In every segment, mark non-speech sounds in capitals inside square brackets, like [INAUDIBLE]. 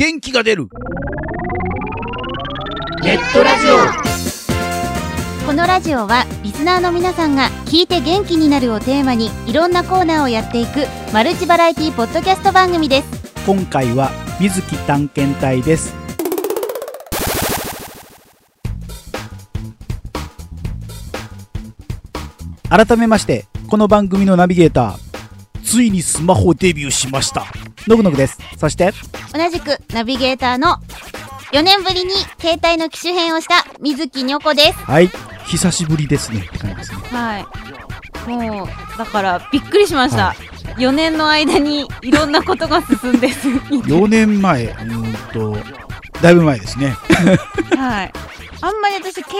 元気が出る。ネットラジオ。このラジオはリスナーの皆さんが聞いて元気になるをテーマにいろんなコーナーをやっていくマルチバラエティポッドキャスト番組です。今回は水木探検隊です。改めましてこの番組のナビゲーターついにスマホデビューしました。のぐのぐです。そして同じくナビゲーターの4年ぶりに携帯の機種変をした水木にょこです。はい。久しぶりですね。って感じですね。はい。もうだからびっくりしました、は4年の間にいろんなことが進んです4 [LAUGHS] 年前うーんとだいぶ前ですね。[LAUGHS] はい。あんまり私携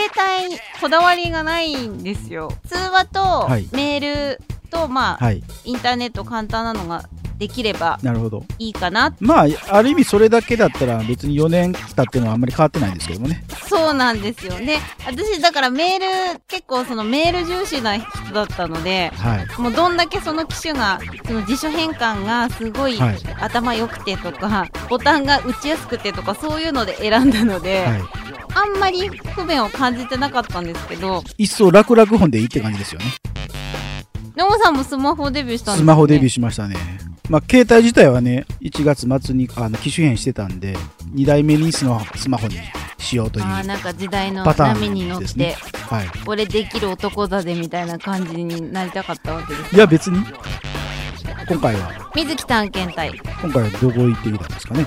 帯こだわりがないんですよ。通話とはい。メールと、まあ、はい。インターネット簡単なのができればなるほど。いいかな。まあある意味それだけだったら別に4年経ってのはあんまり変わってないんですけどもね。そうなんですよね。私だからメール結構そのメール重視な人だったのではい。もうどんだけその機種がその辞書変換がすごいはい。頭良くてとか、ボタンが打ちやすくてとかそういうので選んだので、はい。あんまり不便を感じてなかったんですけど一層楽々本でいいって感じですよね。野茂さんもスマホデビューしたんですスマホデビューーしましたねまあ携帯自体はね1月末にあの機種変してたんで2代目にスマスマホにしようというあーなんか時代の波に乗って、はい。俺できる男だぜみたいな感じになりたかったわけですいや別に。今回は。水木探検隊。今回はどこ行ってきたんですかね。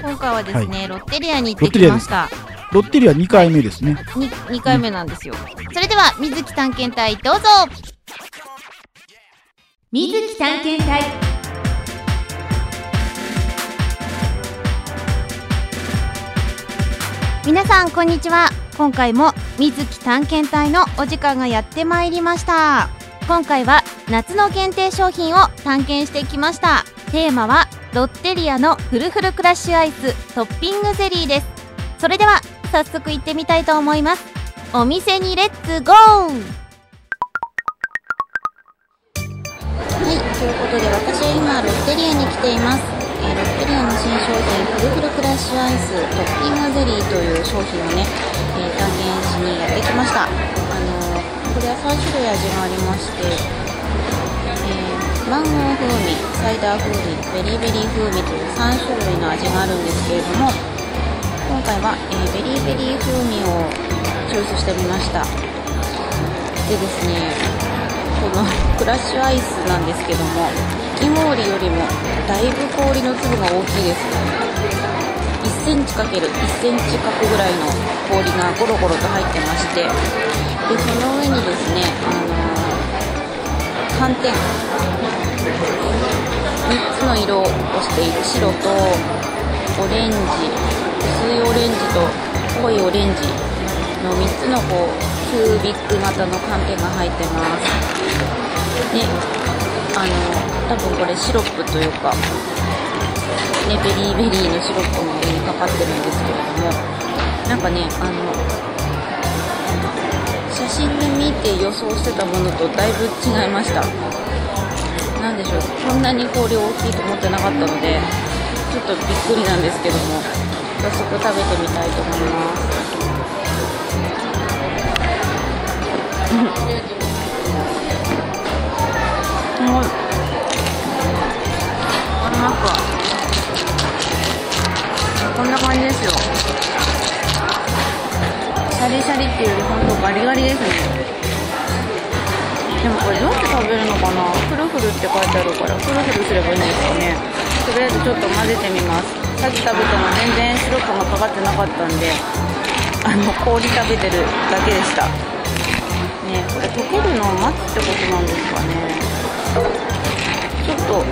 今回はですね、ロッテリアに行ってきました。ロッテリア2回目ですね。2, 2回目なんですよ、それでは水木探検隊どうぞ。水木探検隊皆さんこんにちは。今回も水木探検隊のお時間がやってまいりました。今回は夏の限定商品を探検してきました。テーマはロッテリアのフルフルクラッシュアイストッピングゼリーです。それでは早速行ってみたいと思います。お店にレッツゴー！はい、ということで私は今ロッテリアに来ています、えロッテリアの新商品フルフルクラッシュアイストッピングゼリーという商品をね、えー探検しにやってきました。あのーこれは3種類味がありまして、えーマンゴー風味サイダー風味ベリーベリー風味という3種類の味があるんですけれども今回は、えーベリーベリー風味をチョイスしてみました。でですねこのクラッシュアイスなんですけどかき氷よりもだいぶ氷の粒が大きいです。1センチ ×1 センチ角ぐらいの氷がゴロゴロと入ってまして。でその上にですね、あのー寒天。3つの色をしている。白とオレンジ。薄いオレンジと濃いオレンジ。の3つのこうキュービック型の寒天が入ってます。ね。あの多分これシロップというかねベリーベリーのシロップの上にかかってるんですけれどもなんかねあの写真で見て予想してたものとだいぶ違いました。なんでしょうこんなに氷大きいと思ってなかったのでちょっとびっくりなんですけども早速食べてみたいと思います。フルフルって書いてあるからフルフルすればいいんですかね。とりあえずちょっと混ぜてみます。さっき食べたの全然シロップがかかってなかったんであの氷食べてるだけでした。ねこれ溶けるのを待つってことなんですかね。ちょっと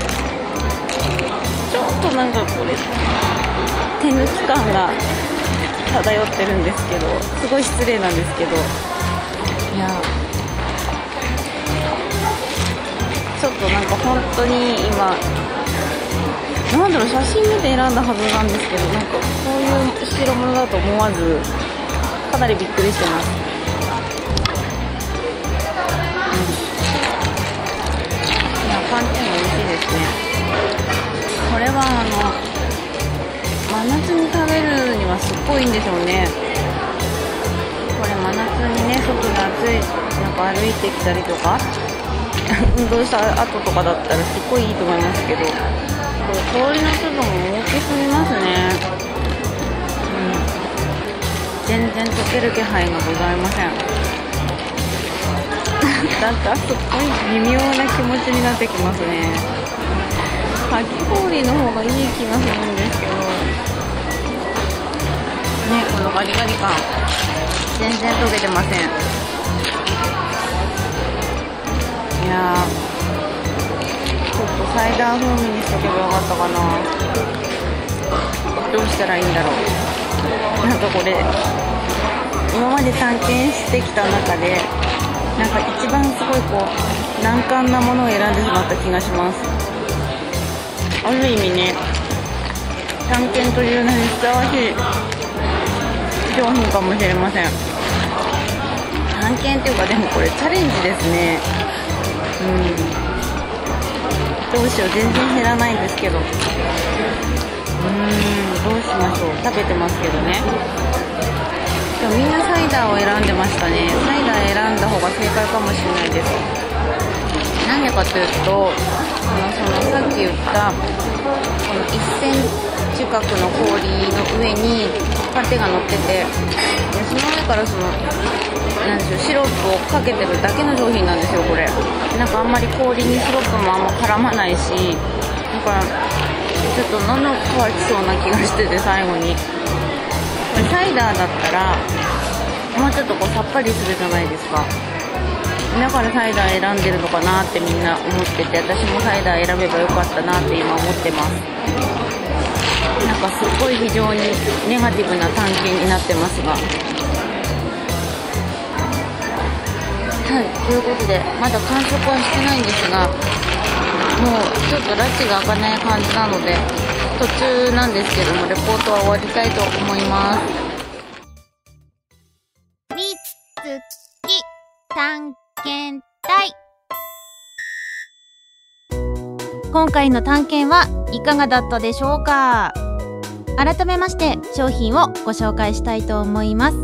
ちょっとなんかこれ手抜き感が漂ってるんですけどすごい失礼なんですけど。いやとなんか本当に今なんだろう写真見て選んだはずなんですけどなんかこういう白物だと思わずかなりびっくりしてます、うん、いや寒天も美味しいですね。これはあの豆夏に食べるにはすっごいいいんでしょうね。これ真夏にね外で暑いなんか歩いてきたりとか。[LAUGHS] 運動した後とかだったらすっごいいいと思いますけどこれ氷の粒も大きすぎますね。うん。全然溶ける気配がございません。[LAUGHS] なんかすっごい微妙な気持ちになってきますね。かき氷の方がいい気がするんですけど。ねこのガリガリ感。全然溶けてません。いやちょっとサイダー風味にしとけばよかったかな。どうしたらいいんだろう。なんかこれ今まで探検してきた中でなんか一番すごいこう難関なものを選んでしまった気がします。ある意味ね探検という名にふさわしい商品かもしれません。探検っていうかでもこれチャレンジですね。うん。どうしよう全然減らないんですけど。うーんどうしましょう。食べてますけどね。でもみんなサイダーを選んでましたね。サイダー選んだ方が正解かもしれないです。なんでかというとこのそのさっき言ったこの1センチ角の氷の上にパテが乗っててその上からそのなんでしょうシロップをかけてるだけの商品なんですよこれ。なんかあんまり氷にシロップもあんま絡まないしだからちょっと喉乾きそうな気がしてて最後に。これサイダーだったらもうちょっとこうさっぱりするじゃないですか。だからサイダー選んでるのかなってみんな思ってて私もサイダー選べばよかったなって今思ってます。なんかすっごい非常にネガティブな探検になってますが。はい。ということでまだ完食はしてないんですがもうちょっと拉致が開かない感じなので途中なんですけどもレポートは終わりたいと思います。みつき探検隊今回の探検はいかがだったでしょうか？改めまして商品をご紹介したいと思います。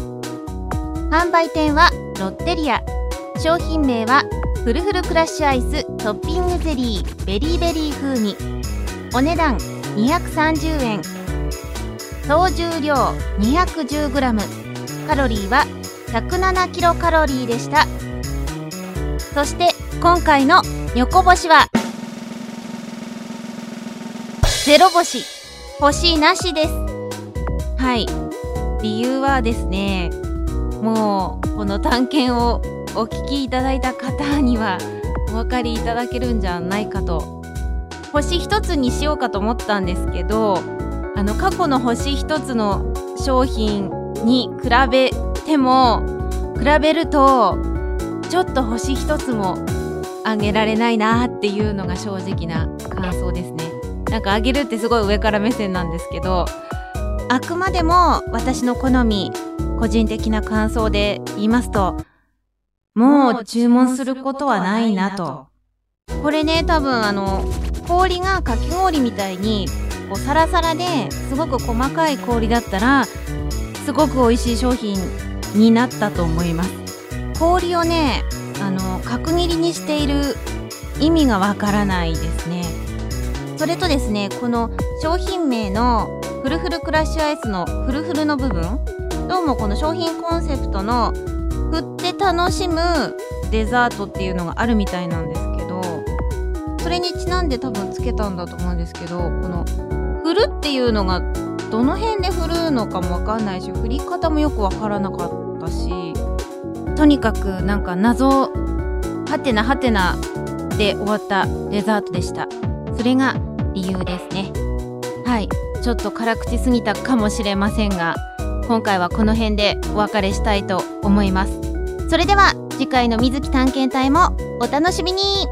販売店はロッテリア商品名はフルフルクラッシュアイストッピングゼリーベリーベリー風味。お値段230円総重量 210g カロリーは107キロカロリーでした。そして今回の横星はゼロ星星なしです。はい。理由はですねもうこの探検をお聞きいただいた方にはお分かりいただけるんじゃないかと。星一つにしようかと思ったんですけどあの過去の星一つの商品に比べても比べるとちょっと星一つもあげられないなっていうのが正直な感想ですね。なんかあげるってすごい上から目線なんですけどあくまでも私の好み個人的な感想で言いますともう注文することはないなと。これね多分あの氷がかき氷みたいにこうサラサラですごく細かい氷だったらすごく美味しい商品になったと思います。氷をねあの角切りにしている意味がわからないですね。それとですねこの商品名のフルフルクラッシュアイスのフルフルの部分どうもこの商品コンセプトの振って楽しむデザートっていうのがあるみたいなんですけどそれにちなんで多分つけたんだと思うんですけどこの振るっていうのがどの辺で振るのかもわかんないし振り方もよくわからなかったしとにかくなんか謎はてなはてなで終わったデザートでした。それが理由ですね。はい。ちょっと辛口すぎたかもしれませんが今回はこの辺でお別れしたいと思います。それでは次回の水木探検隊もお楽しみに。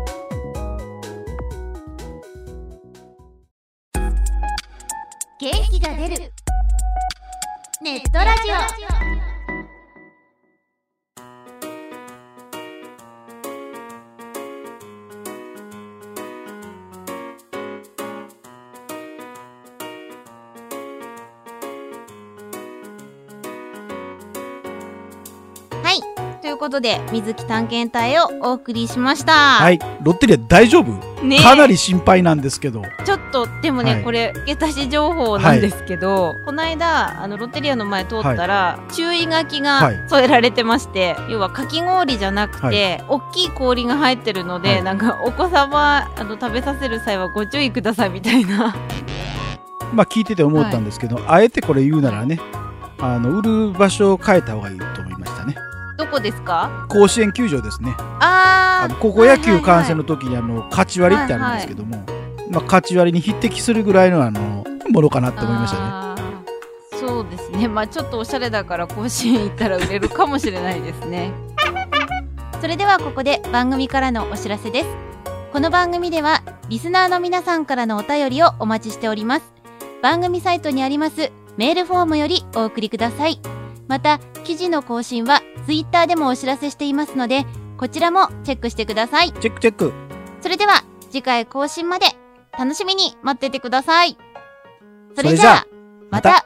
元気が出る。ネットラジオ。ということで水木探検隊をお送りしました。はい。ロッテリア大丈夫？ね。かなり心配なんですけど。ちょっとでもね、はい。これ付け足し情報なんですけど、この間あのロッテリアの前通ったら、注意書きがはい。添えられてまして、要はかき氷じゃなくて、大きい氷が入ってるので、はい。なんかお子様あの食べさせる際はご注意くださいみたいな。まあ聞いてて思ったんですけど、あえてこれ言うならね、あの、売る場所を変えた方がいいと。どこですか？甲子園球場ですね。あー。あの高校野球観戦のの時にあの、勝ち割りってあるんですけども、まあ勝ち割りに匹敵するぐらいのあの、ものかなって思いましたね。そうですね。まあちょっとおしゃれだから甲子園行ったら売れるかもしれないですね。それではここで番組からのお知らせです。この番組ではリスナーの皆さんからのお便りをお待ちしております。番組サイトにありますメールフォームよりお送りください。また記事の更新はツイッターでもお知らせしていますのでこちらもチェックしてください。チェックチェック。それでは次回更新まで楽しみに待っててください。それじゃあそれじゃあまた